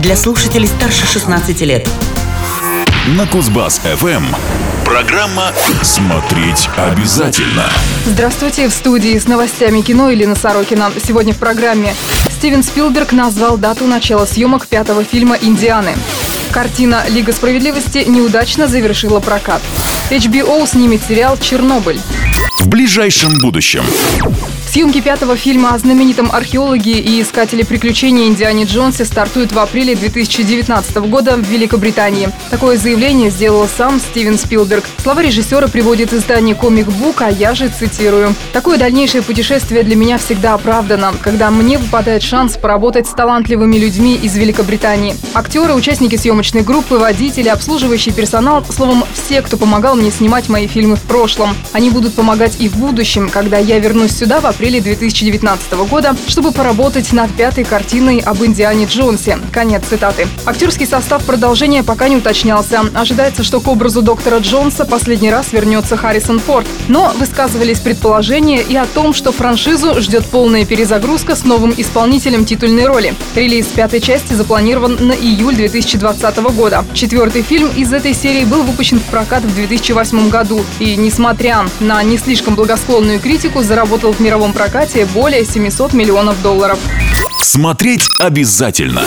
для слушателей старше 16 лет. На Кузбасс-ФМ. Программа «Смотреть обязательно». Здравствуйте, в студии с новостями кино Елена Сорокина. Сегодня в программе Стивен Спилберг назвал дату начала съемок пятого фильма «Индианы». Картина «Лига справедливости» неудачно завершила прокат. HBO снимет сериал «Чернобыль». В ближайшем будущем. Съемки пятого фильма о знаменитом археологе и искателе приключений Индиане Джонсе стартуют в апреле 2019 года в Великобритании. Такое заявление сделал сам Стивен Спилберг. Слова режиссера приводит издание «Комик Бук», а я же цитирую. «Такое дальнейшее путешествие для меня всегда оправдано, когда мне выпадает шанс поработать с талантливыми людьми из Великобритании. Актеры, участники съемочной группы, водители, обслуживающий персонал, словом, все, кто помогал мне снимать мои фильмы в прошлом. Они будут помогать и в будущем, когда я вернусь сюда в апреле 2019 года, чтобы поработать над пятой картиной об Индиане Джонсе. Конец цитаты. Актерский состав продолжения пока не уточнялся. Ожидается, что к образу доктора Джонса последний раз вернется Харрисон Форд. Но высказывались предположения и о том, что франшизу ждет полная перезагрузка с новым исполнителем титульной роли. Релиз пятой части запланирован на июль 2020 года. Четвертый фильм из этой серии был выпущен в прокат в 2008 году и, несмотря на не слишком благосклонную критику, заработал в мировом прокате более 700 миллионов долларов. Смотреть обязательно.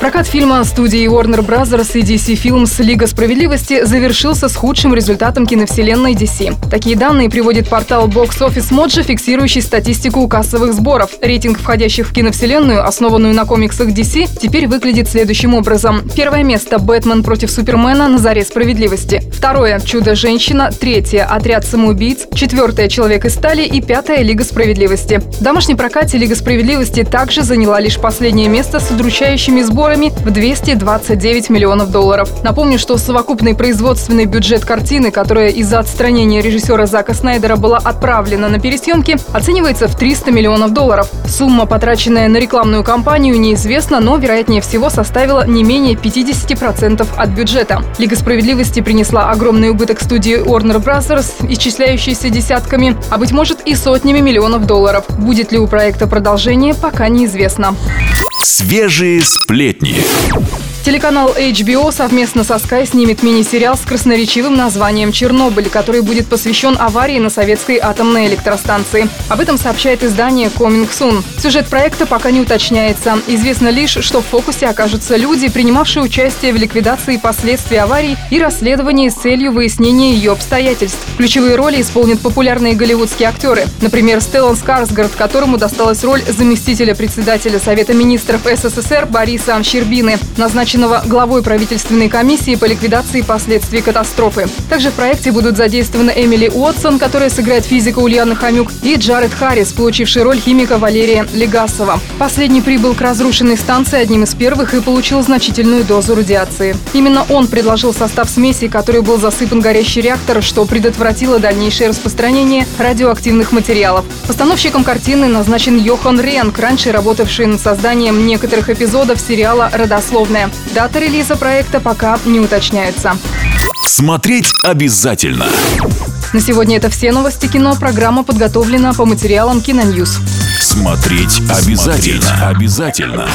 Прокат фильма студии Warner Bros. и DC Films «Лига справедливости» завершился с худшим результатом киновселенной DC. Такие данные приводит портал Box Office Mojo, фиксирующий статистику кассовых сборов. Рейтинг входящих в киновселенную, основанную на комиксах DC, теперь выглядит следующим образом. Первое место – «Бэтмен против Супермена» на заре справедливости. Второе – «Чудо-женщина». Третье – «Отряд самоубийц». Четвертое – «Человек из стали». И пятое – «Лига справедливости». В домашнем прокате «Лига справедливости» также заняла лишь последнее место с удручающими сборами сборами в 229 миллионов долларов. Напомню, что совокупный производственный бюджет картины, которая из-за отстранения режиссера Зака Снайдера была отправлена на пересъемки, оценивается в 300 миллионов долларов. Сумма, потраченная на рекламную кампанию, неизвестна, но, вероятнее всего, составила не менее 50% от бюджета. Лига справедливости принесла огромный убыток студии Warner Bros., исчисляющийся десятками, а быть может и сотнями миллионов долларов. Будет ли у проекта продолжение, пока неизвестно. Свежие сплетни. Телеканал HBO совместно со Sky снимет мини-сериал с красноречивым названием «Чернобыль», который будет посвящен аварии на советской атомной электростанции. Об этом сообщает издание Coming Soon. Сюжет проекта пока не уточняется. Известно лишь, что в фокусе окажутся люди, принимавшие участие в ликвидации последствий аварии и расследовании с целью выяснения ее обстоятельств. Ключевые роли исполнят популярные голливудские актеры. Например, Стеллан Скарсгард, которому досталась роль заместителя председателя Совета министров СССР Бориса Щербины, назначен назначенного главой правительственной комиссии по ликвидации последствий катастрофы. Также в проекте будут задействованы Эмили Уотсон, которая сыграет физика Ульяна Хомюк, и Джаред Харрис, получивший роль химика Валерия Легасова. Последний прибыл к разрушенной станции одним из первых и получил значительную дозу радиации. Именно он предложил состав смеси, который был засыпан горящий реактор, что предотвратило дальнейшее распространение радиоактивных материалов. Постановщиком картины назначен Йохан Ренк, раньше работавший над созданием некоторых эпизодов сериала «Родословная». Дата релиза проекта пока не уточняется. Смотреть обязательно. На сегодня это все новости кино. Программа подготовлена по материалам Киноньюз. Смотреть обязательно. Смотреть обязательно.